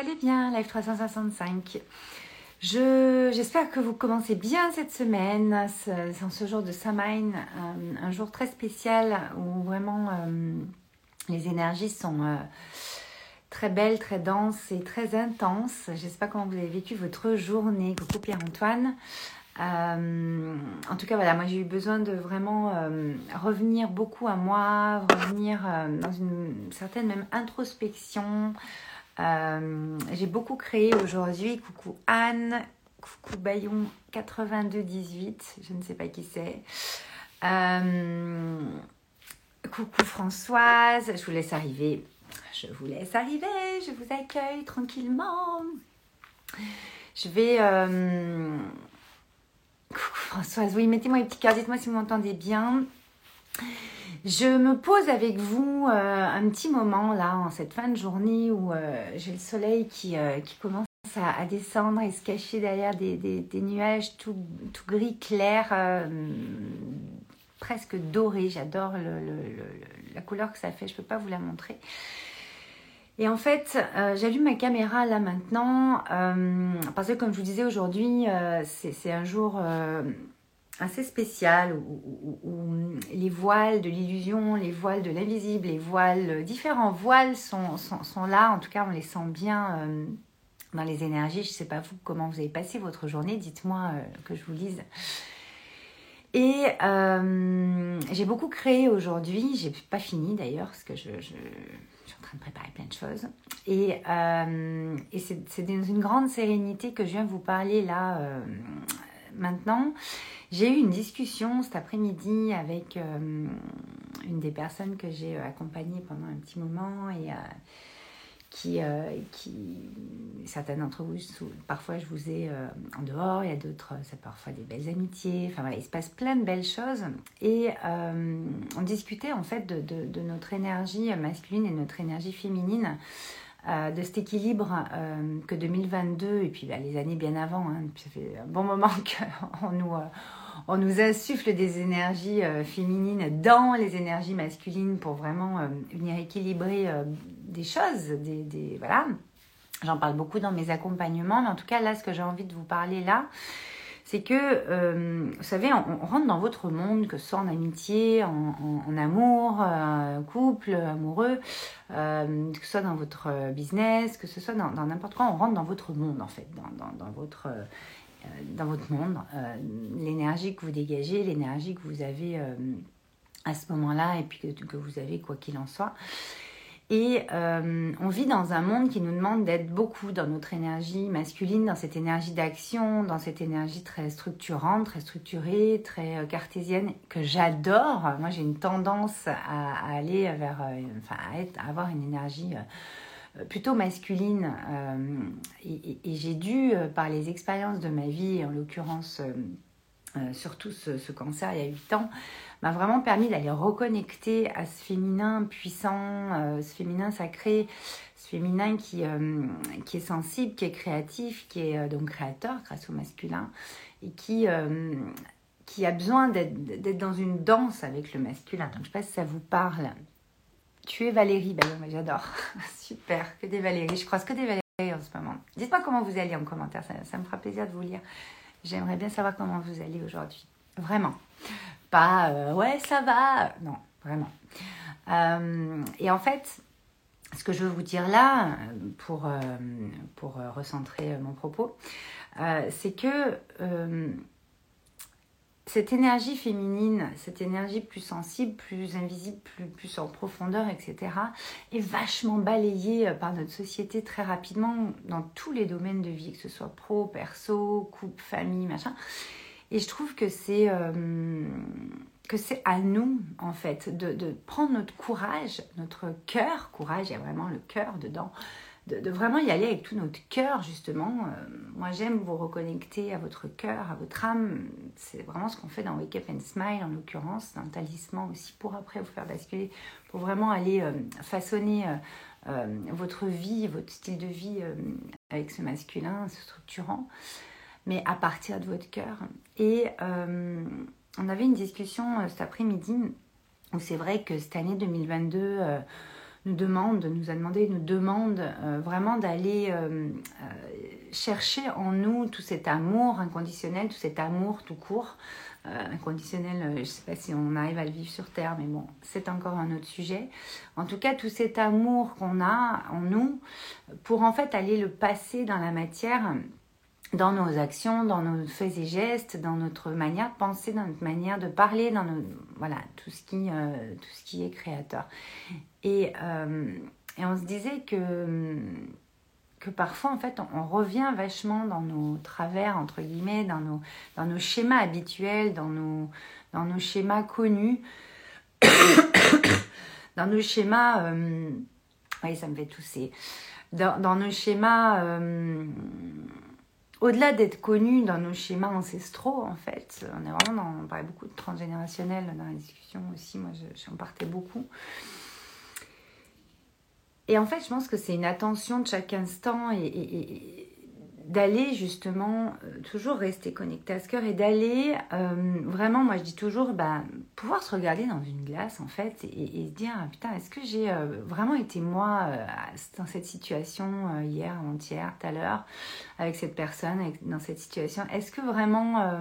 allez bien, Live 365. J'espère que vous commencez bien cette semaine, c'est ce jour de Samhain, euh, un jour très spécial où vraiment euh, les énergies sont euh, très belles, très denses et très intenses. J'espère comment vous avez vécu votre journée. Coucou Pierre-Antoine. en tout cas, voilà, moi j'ai eu besoin de vraiment revenir beaucoup à moi, revenir dans une certaine même introspection, euh, j'ai beaucoup créé aujourd'hui. Coucou Anne, coucou Bayon 8218, je ne sais pas qui c'est. Euh, coucou Françoise, je vous laisse arriver. Je vous laisse arriver, je vous accueille tranquillement. Je vais. Euh, coucou Françoise, oui, mettez-moi un petit cœur, dites-moi si vous m'entendez bien. Je me pose avec vous euh, un petit moment là, en cette fin de journée où euh, j'ai le soleil qui, euh, commence à, descendre et se cacher derrière des, nuages tout, gris clair, presque doré. J'adore la couleur que ça fait, je ne peux pas vous la montrer. Et en fait, j'allume ma caméra là maintenant, parce que comme je vous disais aujourd'hui, c'est un jour assez spécial où, les voiles de l'illusion, les voiles de l'invisible, les voiles, différents voiles sont, sont, là. En tout cas, on les sent bien euh, dans les énergies. Je ne sais pas vous comment vous avez passé votre journée. Dites-moi euh, que je vous lise. Et euh, j'ai beaucoup créé aujourd'hui. J'ai pas fini d'ailleurs parce que je, je, suis en train de préparer plein de choses. Et, et c'est dans une grande sérénité que je viens vous parler là maintenant. J'ai eu une discussion cet après-midi avec euh, une des personnes que j'ai euh, accompagnées pendant un petit moment et euh, qui, qui, certaines d'entre vous, parfois je vous ai en dehors, il y a d'autres, c'est parfois des belles amitiés, enfin voilà, il se passe plein de belles choses. Et on discutait en fait de, de, notre énergie masculine et notre énergie féminine. De cet équilibre que 2022 et puis bah, les années bien avant, hein, ça fait un bon moment qu'on nous, on nous insuffle des énergies euh, féminines dans les énergies masculines pour vraiment euh, venir équilibrer euh, des choses, des, voilà. J'en parle beaucoup dans mes accompagnements, mais en tout cas là, ce que j'ai envie de vous parler là, c'est que, vous savez, on, rentre dans votre monde, que ce soit en amitié, en, amour, couple, amoureux, que ce soit dans votre business, que ce soit dans n'importe quoi, on rentre dans votre monde en fait, dans, dans votre euh, dans votre monde, euh, l'énergie que vous dégagez, l'énergie que vous avez euh, à ce moment-là et puis que, vous avez quoi qu'il en soit. Et on vit dans un monde qui nous demande d'être beaucoup dans notre énergie masculine, dans cette énergie d'action, dans cette énergie très structurante, très structurée, très cartésienne, que j'adore. Moi, j'ai une tendance à, aller vers, enfin, à, être, à avoir une énergie euh, plutôt masculine. Euh, et, j'ai dû, euh, par les expériences de ma vie, en l'occurrence surtout ce, cancer il y a 8 ans, m'a vraiment permis d'aller reconnecter à ce féminin puissant, ce féminin sacré, ce féminin qui, qui est sensible, qui est créatif, qui est donc créateur grâce au masculin et qui, qui a besoin d'être dans une danse avec le masculin. Donc je ne sais pas si ça vous parle. Tu es Valérie, bah, j'adore. Super, que des Valérie. Je croise que des Valérie en ce moment. Dites-moi comment vous allez en commentaire, ça, me fera plaisir de vous lire. J'aimerais bien savoir comment vous allez aujourd'hui. Vraiment. Pas euh, ouais, ça va. Non, vraiment. Euh, et en fait, ce que je veux vous dire là, pour, euh, pour recentrer mon propos, c'est que cette énergie féminine, cette énergie plus sensible, plus invisible, plus, en profondeur, etc., est vachement balayée euh, par notre société très rapidement dans tous les domaines de vie, que ce soit pro, perso, couple, famille, machin. Et je trouve que c'est euh, que c'est à nous, en fait, de, de prendre notre courage, notre cœur, courage, il y a vraiment le cœur dedans, de, vraiment y aller avec tout notre cœur, justement. Euh, moi, j'aime vous reconnecter à votre cœur, à votre âme. C'est vraiment ce qu'on fait dans Wake Up and Smile, en l'occurrence, dans le talisman aussi, pour après vous faire basculer, pour vraiment aller euh, façonner euh, votre vie, votre style de vie avec ce masculin, ce structurant, mais à partir de votre cœur. Et on avait une discussion cet après-midi où c'est vrai que cette année 2022 nous demande, nous a demandé, nous demande vraiment d'aller chercher en nous tout cet amour inconditionnel, tout cet amour tout court. inconditionnel, je ne sais pas si on arrive à le vivre sur Terre, mais bon, c'est encore un autre sujet. En tout cas, tout cet amour qu'on a en nous pour en fait aller le passer dans la matière dans nos actions, dans nos faits et gestes, dans notre manière de penser, dans notre manière de parler, dans nos, voilà, tout ce qui, euh, tout ce qui est créateur. Et, euh, et, on se disait que, que parfois, en fait, on, revient vachement dans nos travers, entre guillemets, dans nos, dans nos schémas habituels, dans nos, dans nos schémas connus, dans nos schémas... Euh, oui, ça me fait tousser. Dans, dans nos schémas au-delà d'être connu dans nos schémas ancestraux, en fait, on est vraiment dans, on parlait beaucoup de transgénérationnel dans la discussion aussi, moi j'en partais beaucoup. Et en fait, je pense que c'est une attention de chaque instant et, d'aller justement euh, toujours rester connecté à ce cœur et d'aller euh, vraiment, moi je dis toujours, bah, pouvoir se regarder dans une glace en fait et, se dire, ah, putain, est-ce que j'ai euh, vraiment été moi dans cette situation hier, avant-hier, tout à l'heure, avec cette personne, dans cette situation? Est-ce que vraiment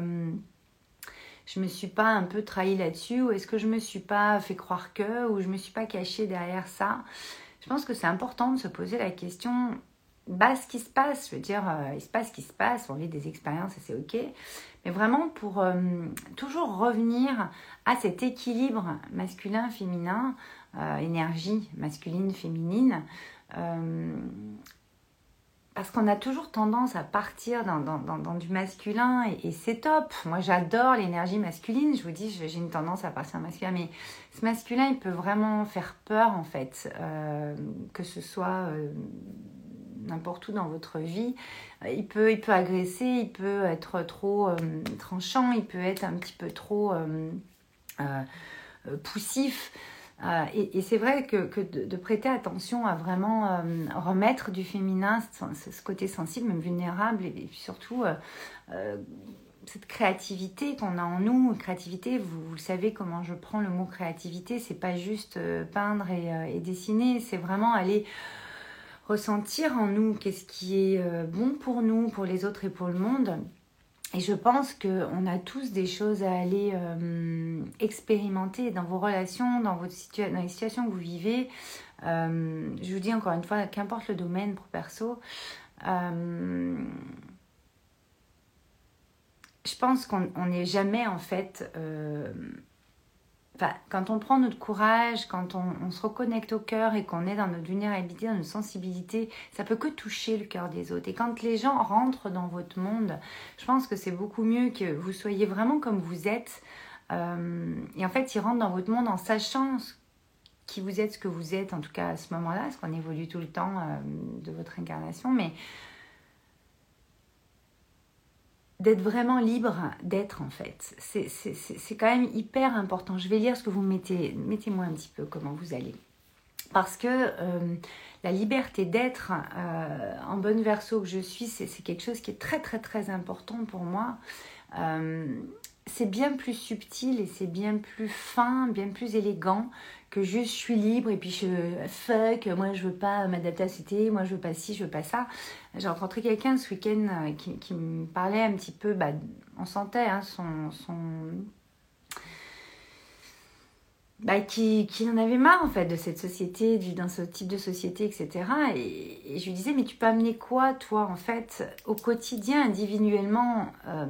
je me suis pas un peu trahi là-dessus ou est-ce que je me suis pas fait croire que ou je me suis pas cachée derrière ça? Je pense que c'est important de se poser la question bah, ce qui se passe. Je veux dire, euh, il se passe ce qui se passe, on vit des expériences et c'est ok. Mais vraiment pour euh, toujours revenir à cet équilibre masculin-féminin, euh, énergie masculine-féminine. parce qu'on a toujours tendance à partir dans, du masculin et, c'est top. Moi j'adore l'énergie masculine. Je vous dis, j'ai une tendance à partir masculin. Mais ce masculin, il peut vraiment faire peur en fait. que ce soit n'importe où dans votre vie. Euh, il peut, il peut agresser, il peut être trop euh, tranchant, il peut être un petit peu trop euh, poussif. et, c'est vrai que, de, prêter attention à vraiment remettre du féminin, ce, côté sensible, même vulnérable, et, surtout cette créativité qu'on a en nous. Créativité, vous, savez comment je prends le mot créativité, c'est pas juste peindre et dessiner, c'est vraiment aller ressentir en nous qu'est-ce qui est euh, bon pour nous, pour les autres et pour le monde. Et je pense qu'on a tous des choses à aller euh, expérimenter dans vos relations, dans, votre dans les situations que vous vivez. Euh, je vous dis encore une fois, qu'importe le domaine pro perso, je pense qu'on n'est jamais en fait quand on prend notre courage, quand on, se reconnecte au cœur et qu'on est dans notre vulnérabilité, dans notre sensibilité, ça peut que toucher le cœur des autres. Et quand les gens rentrent dans votre monde, je pense que c'est beaucoup mieux que vous soyez vraiment comme vous êtes. Euh, et en fait, ils rentrent dans votre monde en sachant qui vous êtes, ce que vous êtes, en tout cas à ce moment-là, parce qu'on évolue tout le temps euh, de votre incarnation. Mais d'être vraiment libre d'être en fait. C'est quand même hyper important. Je vais lire ce que vous mettez. Mettez-moi un petit peu comment vous allez. Parce que euh, la liberté d'être euh, en bonne verso que je suis, c'est quelque chose qui est très très très important pour moi. Euh, c'est bien plus subtil et c'est bien plus fin, bien plus élégant que juste je suis libre et puis je fuck, moi je veux pas m'adapter à cité, moi je veux pas ci, je veux pas ça. J'ai rencontré quelqu'un ce week-end euh, qui, qui, me parlait un petit peu, bah, on sentait hein, son, son bah, qui, qui, en avait marre en fait de cette société, du, dans ce type de société, etc. Et, je lui disais, mais tu peux amener quoi, toi, en fait, au quotidien, individuellement euh,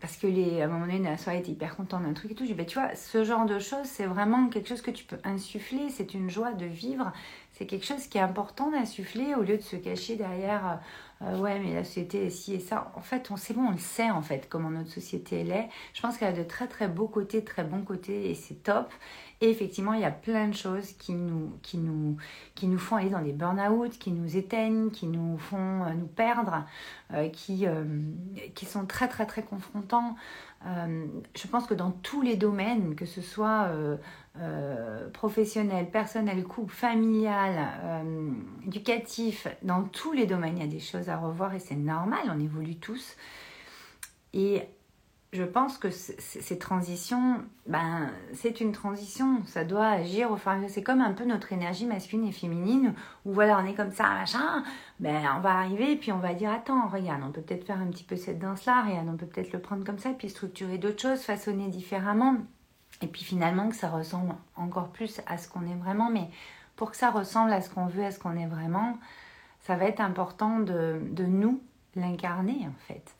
Parce que les, à un moment donné, la soirée était hyper contente d'un truc et tout. Je lui dis, bah, tu vois, ce genre de choses, c'est vraiment quelque chose que tu peux insuffler, c'est une joie de vivre, c'est quelque chose qui est important d'insuffler au lieu de se cacher derrière euh, ouais mais la société est ci et ça. En fait, on sait bon, on le sait en fait comment notre société elle est. Je pense qu'elle a de très très beaux côtés, très bons côtés et c'est top. Et effectivement, il y a plein de choses qui nous, qui nous, qui nous font aller dans des burn-out, qui nous éteignent, qui nous font euh, nous perdre, euh, qui, qui sont très très très confrontants. je pense que dans tous les domaines, que ce soit euh, professionnel, personnel, couple, familial, euh, éducatif, dans tous les domaines, il y a des choses à revoir et c'est normal, on évolue tous. Je pense que ces transitions, ben, c'est une transition. Ça doit agir au fur C'est comme un peu notre énergie masculine et féminine, où voilà, on est comme ça, machin. Ben, on va arriver, et puis on va dire Attends, regarde, on peut peut-être faire un petit peu cette danse-là, regarde, on peut peut-être le prendre comme ça, puis structurer d'autres choses, façonner différemment. Et puis finalement, que ça ressemble encore plus à ce qu'on est vraiment. Mais pour que ça ressemble à ce qu'on veut, à ce qu'on est vraiment, ça va être important de, de nous l'incarner en fait.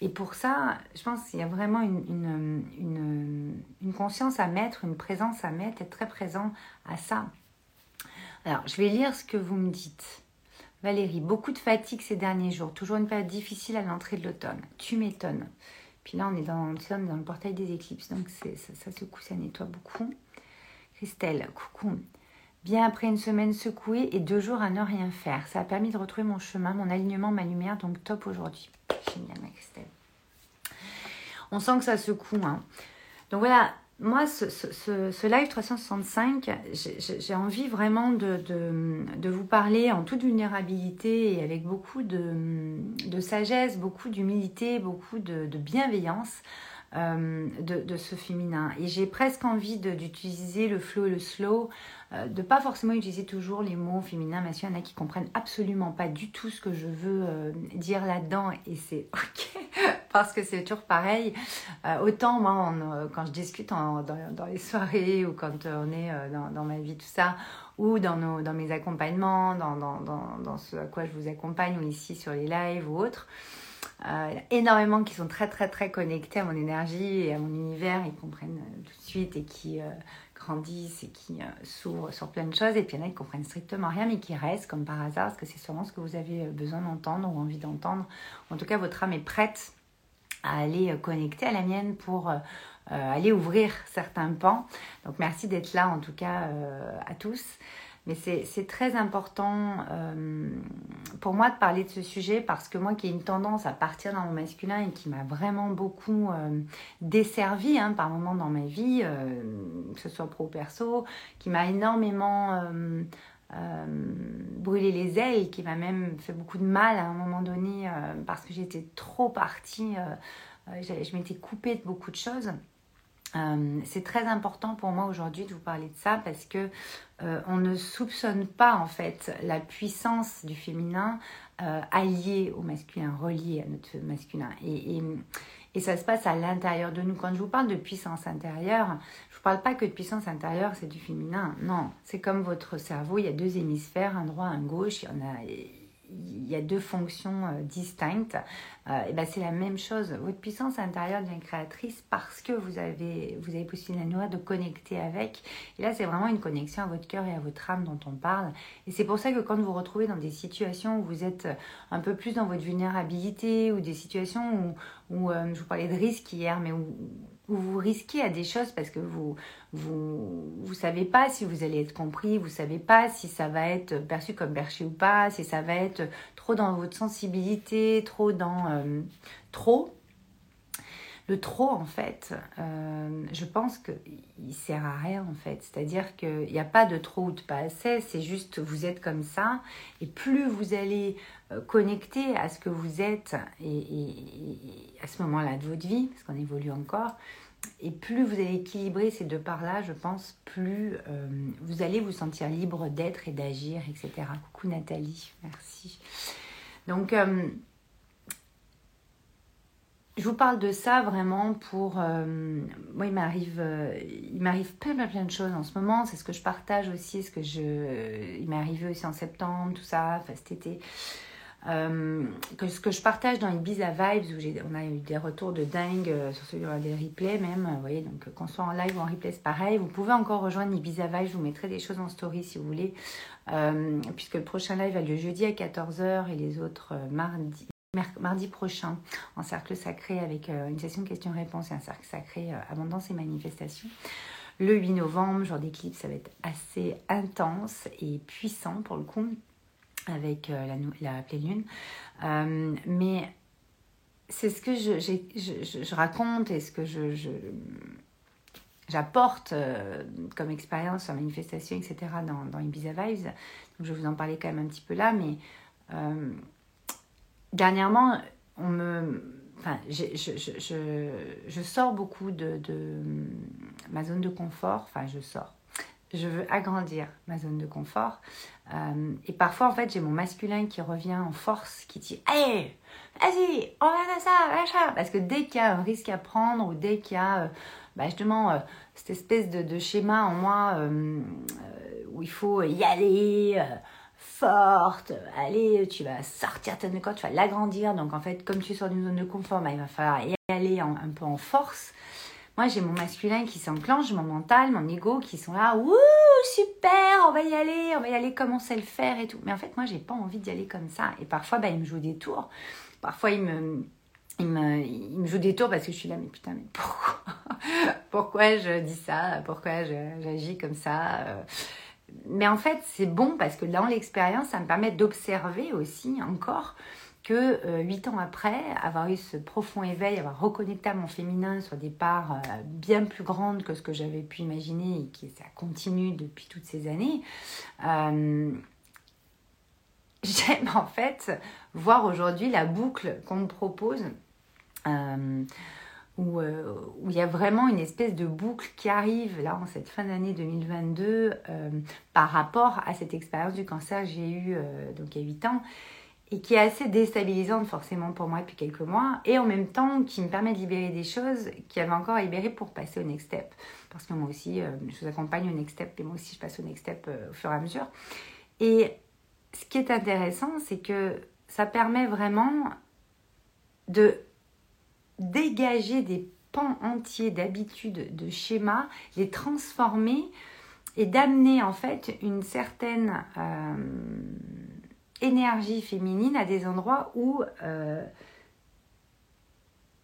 Et pour ça, je pense qu'il y a vraiment une, conscience à mettre, une présence à mettre, être très présent à ça. Alors, je vais lire ce que vous me dites. Valérie, beaucoup de fatigue ces derniers jours, toujours une période difficile à l'entrée de l'automne. Tu m'étonnes. Puis là, on est dans, dans le portail des éclipses, donc ça, ça secoue, ça nettoie beaucoup. Christelle, coucou. Bien après une semaine secouée et deux jours à ne rien faire. Ça a permis de retrouver mon chemin, mon alignement, ma lumière, donc top aujourd'hui. Christelle. On sent que ça secoue. Hein. Donc voilà, moi, ce, live 365, j'ai envie vraiment de, vous parler en toute vulnérabilité et avec beaucoup de, sagesse, beaucoup d'humilité, beaucoup de, bienveillance euh, de, ce féminin. Et j'ai presque envie d'utiliser le flow et le slow, euh, de pas forcément utiliser toujours les mots féminins, masculins. Il y en a qui comprennent absolument pas du tout ce que je veux euh, dire là-dedans et c'est ok parce que c'est toujours pareil. autant moi, quand je discute dans, les soirées ou quand on est dans, ma vie, tout ça, ou dans, nos, dans mes accompagnements, dans, dans, ce à quoi je vous accompagne ou ici sur les lives ou autres. Euh, il y a énormément qui sont très très très connectés à mon énergie et à mon univers, ils comprennent euh, tout de suite et qui euh, grandissent et qui s'ouvrent sur plein de choses. Et puis il y en a qui comprennent strictement rien mais qui restent comme par hasard parce que c'est sûrement ce que vous avez besoin d'entendre ou envie d'entendre. En tout cas, votre âme est prête à aller connecter à la mienne pour aller ouvrir certains pans. Donc merci d'être là en tout cas à tous. Mais c'est très important euh, pour moi de parler de ce sujet parce que moi qui ai une tendance à partir dans mon masculin et qui m'a vraiment beaucoup euh, desservi hein, par moments dans ma vie, euh, que ce soit pro ou perso, qui m'a énormément brûlé les ailes, qui m'a même fait beaucoup de mal à un moment donné parce que j'étais trop partie, je m'étais coupée de beaucoup de choses. Euh, c'est très important pour moi aujourd'hui de vous parler de ça parce que euh, on ne soupçonne pas en fait la puissance du féminin euh, alliée au masculin, reliée à notre masculin. Et, et, ça se passe à l'intérieur de nous. Quand je vous parle de puissance intérieure, je ne vous parle pas que de puissance intérieure, c'est du féminin. Non, c'est comme votre cerveau, il y a deux hémisphères, un droit, un gauche. Il y en a il y a deux fonctions euh, distinctes. Euh, et ben c'est la même chose. Votre puissance intérieure devient créatrice parce que vous avez, vous avez possibilité la de connecter avec. Et là, c'est vraiment une connexion à votre cœur et à votre âme dont on parle. Et c'est pour ça que quand vous vous retrouvez dans des situations où vous êtes un peu plus dans votre vulnérabilité ou des situations où, où euh, je vous parlais de risque hier, mais où vous risquez à des choses parce que vous vous vous savez pas si vous allez être compris, vous savez pas si ça va être perçu comme perché ou pas, si ça va être trop dans votre sensibilité, trop dans euh, trop. Trop, en fait, euh, je pense qu'il sert à rien, en fait. C'est-à-dire qu'il n'y a pas de trop ou de pas assez, c'est juste vous êtes comme ça. Et plus vous allez euh, connecter à ce que vous êtes et à ce moment-là de votre vie, parce qu'on évolue encore, et plus vous allez équilibrer ces deux parts-là, je pense, plus euh, vous allez vous sentir libre d'être et d'agir, etc. Coucou Nathalie, merci. Donc, je vous parle de ça vraiment pour... Euh, moi, il m'arrive, il m'arrive plein, plein, plein de choses en ce moment. C'est ce que je partage aussi, ce que je... Il m'est arrivé aussi en septembre, tout ça, enfin cet été. Euh, que ce que je partage dans Ibiza Vibes, où on a eu des retours de dingue euh, sur celui des replays même, vous voyez, donc qu'on soit en live ou en replay, c'est pareil. Vous pouvez encore rejoindre Ibiza Vibes, je vous mettrai des choses en story si vous voulez, euh, puisque le prochain live a lieu jeudi à 14h et les autres mardi, mardi prochain en cercle sacré avec une session questions-réponses et un cercle sacré abondance et manifestation. Le 8 novembre, jour d'éclipse, ça va être assez intense et puissant pour le coup avec euh, la, pleine lune. Euh, mais c'est ce que je, raconte et ce que je, j'apporte euh, comme expérience en manifestation, etc. dans, dans Ibiza Vibes. Donc je vais vous en parler quand même un petit peu là, mais dernièrement, on me enfin, je, je, je, je, sors beaucoup de, de ma zone de confort. Enfin, je sors je veux agrandir ma zone de confort. Euh, et parfois, en fait, j'ai mon masculin qui revient en force, qui dit Allez, vas-y, on va faire ça, machin. Parce que dès qu'il y a un risque à prendre, ou dès qu'il y a euh, bah, justement euh, cette espèce de, schéma en moi où il faut y aller forte, allez, tu vas sortir de confort, tu vas l'agrandir. Donc, en fait, comme tu sors d'une zone de confort, bah, il va falloir y aller un peu en force. Moi, j'ai mon masculin qui s'enclenche, mon mental, mon ego qui sont là, ouh, super, on va y aller, on va y aller comme on le faire et tout. Mais en fait, moi, j'ai pas envie d'y aller comme ça. Et parfois, bah, il me joue des tours. Parfois, il me, il me, il me joue des tours parce que je suis là, mais putain, mais pourquoi? Pourquoi je dis ça? Pourquoi j'agis comme ça? Mais en fait, c'est bon parce que dans l'expérience, ça me permet d'observer aussi encore que euh, huit ans après, avoir eu ce profond éveil, avoir reconnecté à mon féminin sur des parts euh, bien plus grandes que ce que j'avais pu imaginer et qui ça continue depuis toutes ces années, euh, j'aime en fait voir aujourd'hui la boucle qu'on me propose. Où, où, il y a vraiment une espèce de boucle qui arrive là en cette fin d'année 2022 par rapport à cette expérience du cancer que j'ai eue donc il y a 8 ans et qui est assez déstabilisante forcément pour moi depuis quelques mois, et en même temps qui me permet de libérer des choses qui avaient encore à libérer pour passer au next step. Parce que moi aussi, euh, je vous accompagne au next step, et moi aussi je passe au next step euh, au fur et à mesure. Et ce qui est intéressant, c'est que ça permet vraiment de dégager des pans entiers d'habitudes, de schémas, les transformer et d'amener en fait une certaine... Euh, énergie féminine à des endroits où euh,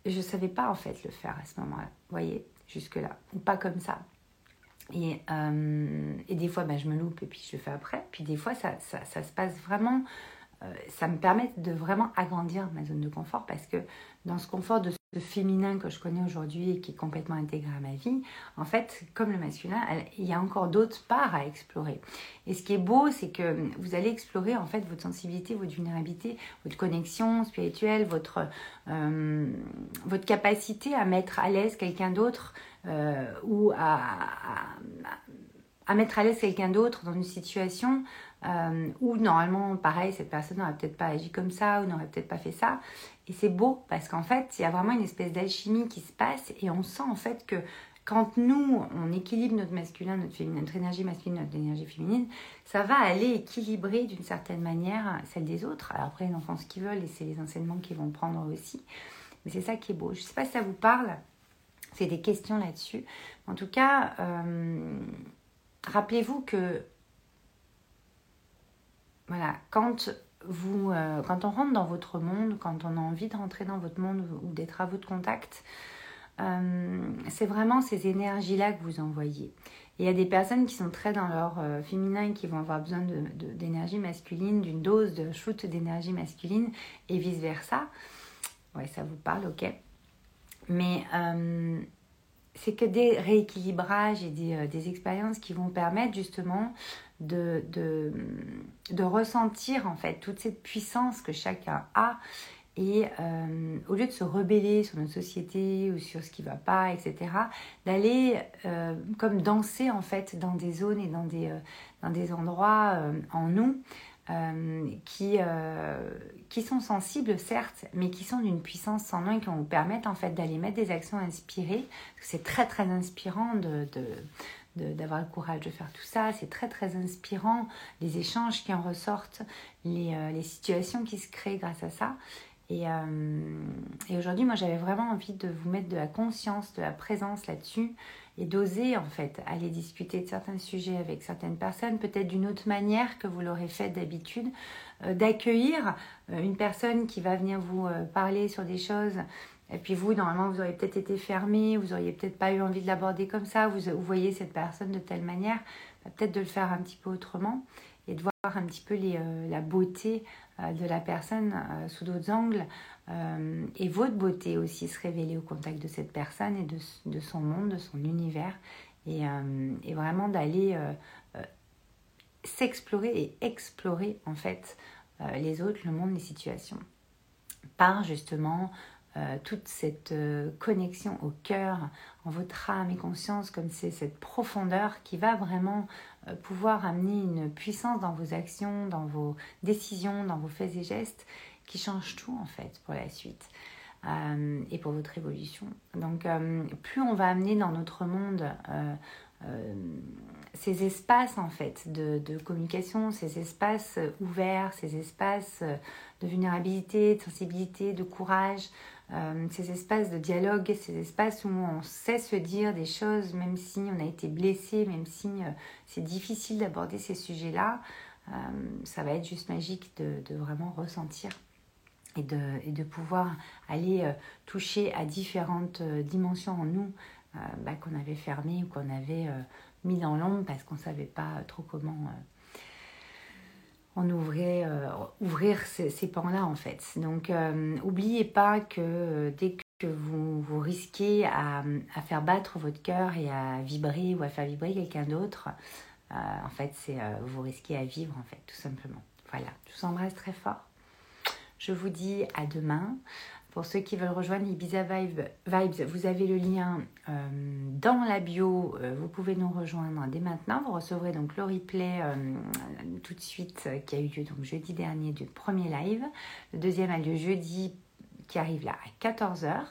je ne savais pas en fait le faire à ce moment-là. Voyez, jusque-là. Ou pas comme ça. Et, euh, et des fois, ben, je me loupe et puis je fais après. Puis des fois, ça, ça, ça se passe vraiment ça me permet de vraiment agrandir ma zone de confort parce que dans ce confort de féminin que je connais aujourd'hui et qui est complètement intégré à ma vie, en fait, comme le masculin, il y a encore d'autres parts à explorer. Et ce qui est beau, c'est que vous allez explorer en fait votre sensibilité, votre vulnérabilité, votre connexion spirituelle, votre, euh, capacité à mettre à l'aise quelqu'un d'autre euh, ou à, mettre à l'aise quelqu'un d'autre dans une situation euh, ou normalement, pareil, cette personne n'aurait peut-être pas agi comme ça ou n'aurait peut-être pas fait ça. Et c'est beau parce qu'en fait, il y a vraiment une espèce d'alchimie qui se passe et on sent en fait que quand nous, on équilibre notre masculin, notre féminin, notre énergie masculine, notre énergie féminine, ça va aller équilibrer d'une certaine manière celle des autres. Alors après, les enfants ce qu'ils veulent et c'est les enseignements qu'ils vont prendre aussi. Mais c'est ça qui est beau. Je ne sais pas si ça vous parle. C'est des questions là-dessus. En tout cas, euh, rappelez-vous que voilà, quand vous, euh, quand on rentre dans votre monde, quand on a envie de rentrer dans votre monde ou d'être à votre contact, euh, c'est vraiment ces énergies-là que vous envoyez. il y a des personnes qui sont très dans leur euh, féminin qui vont avoir besoin d'énergie masculine, d'une dose de shoot d'énergie masculine et vice-versa. Ouais, ça vous parle, ok. Mais c'est que des rééquilibrages et des, des, expériences qui vont permettre justement de, ressentir en fait toute cette puissance que chacun a et euh, au lieu de se rebeller sur notre société ou sur ce qui va pas, etc., d'aller euh, comme danser en fait dans des zones et euh, dans des endroits en nous qui, qui sont sensibles certes, mais qui sont d'une puissance sans nom et qui vont vous permettre en fait d'aller mettre des actions inspirées. C'est très très inspirant de, d'avoir le courage de faire tout ça. C'est très très inspirant, les échanges qui en ressortent, les, euh, les situations qui se créent grâce à ça. Et, euh, et aujourd'hui, moi, j'avais vraiment envie de vous mettre de la conscience, de la présence là-dessus et d'oser, en fait, aller discuter de certains sujets avec certaines personnes, peut-être d'une autre manière que vous l'aurez fait d'habitude, euh, d'accueillir une personne qui va venir vous parler sur des choses. Et puis vous, normalement, vous auriez peut-être été fermé, vous auriez peut-être pas eu envie de l'aborder comme ça, vous, voyez cette personne de telle manière, bah, peut-être de le faire un petit peu autrement et de voir un petit peu euh, la beauté euh, de la personne euh, sous d'autres angles. Et votre beauté aussi se révéler au contact de cette personne et de, son monde, de son univers. Et, vraiment d'aller s'explorer et explorer en fait les autres, le monde, les situations. Par justement euh, toute cette euh, connexion au cœur, en votre âme et conscience, comme c'est cette profondeur qui va vraiment pouvoir amener une puissance dans vos actions, dans vos décisions, dans vos faits et gestes, qui change tout en fait pour la suite. et pour votre évolution. Donc, plus on va amener dans notre monde euh, ces espaces en fait de, communication, ces espaces ouverts, ces espaces de vulnérabilité, de sensibilité, de courage, euh, ces espaces de dialogue, ces espaces où on sait se dire des choses même si on a été blessé, même si euh, c'est difficile d'aborder ces sujets-là, ça va être juste magique de, vraiment ressentir et de, pouvoir aller toucher à différentes dimensions en nous euh, bah, qu'on avait fermé ou qu'on avait euh, mis dans l'ombre parce qu'on ne savait pas trop comment euh, on ouvrait, ouvrir ces, pans-là en fait. Donc n'oubliez pas que dès que vous, vous risquez à, à, faire battre votre cœur et à vibrer ou à faire vibrer quelqu'un d'autre, en fait c'est vous risquez à vivre en fait tout simplement. Voilà, je vous embrasse très fort. Je vous dis à demain. Pour ceux qui veulent rejoindre Ibiza Vibes, vous avez le lien euh, dans la bio. Euh, vous pouvez nous rejoindre dès maintenant. Vous recevrez donc le replay euh, tout de suite qui a eu lieu donc jeudi dernier du premier live. Le deuxième a lieu jeudi qui arrive là à 14h.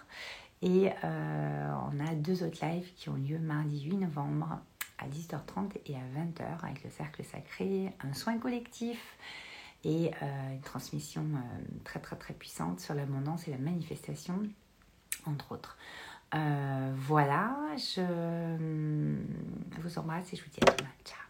Et on a deux autres lives qui ont lieu mardi 8 novembre à 10h30 et à 20h avec le cercle sacré, un soin collectif et euh, une transmission euh, très très très puissante sur l'abondance et la manifestation, entre autres. Euh, voilà, je vous embrasse et je vous dis à demain. Ciao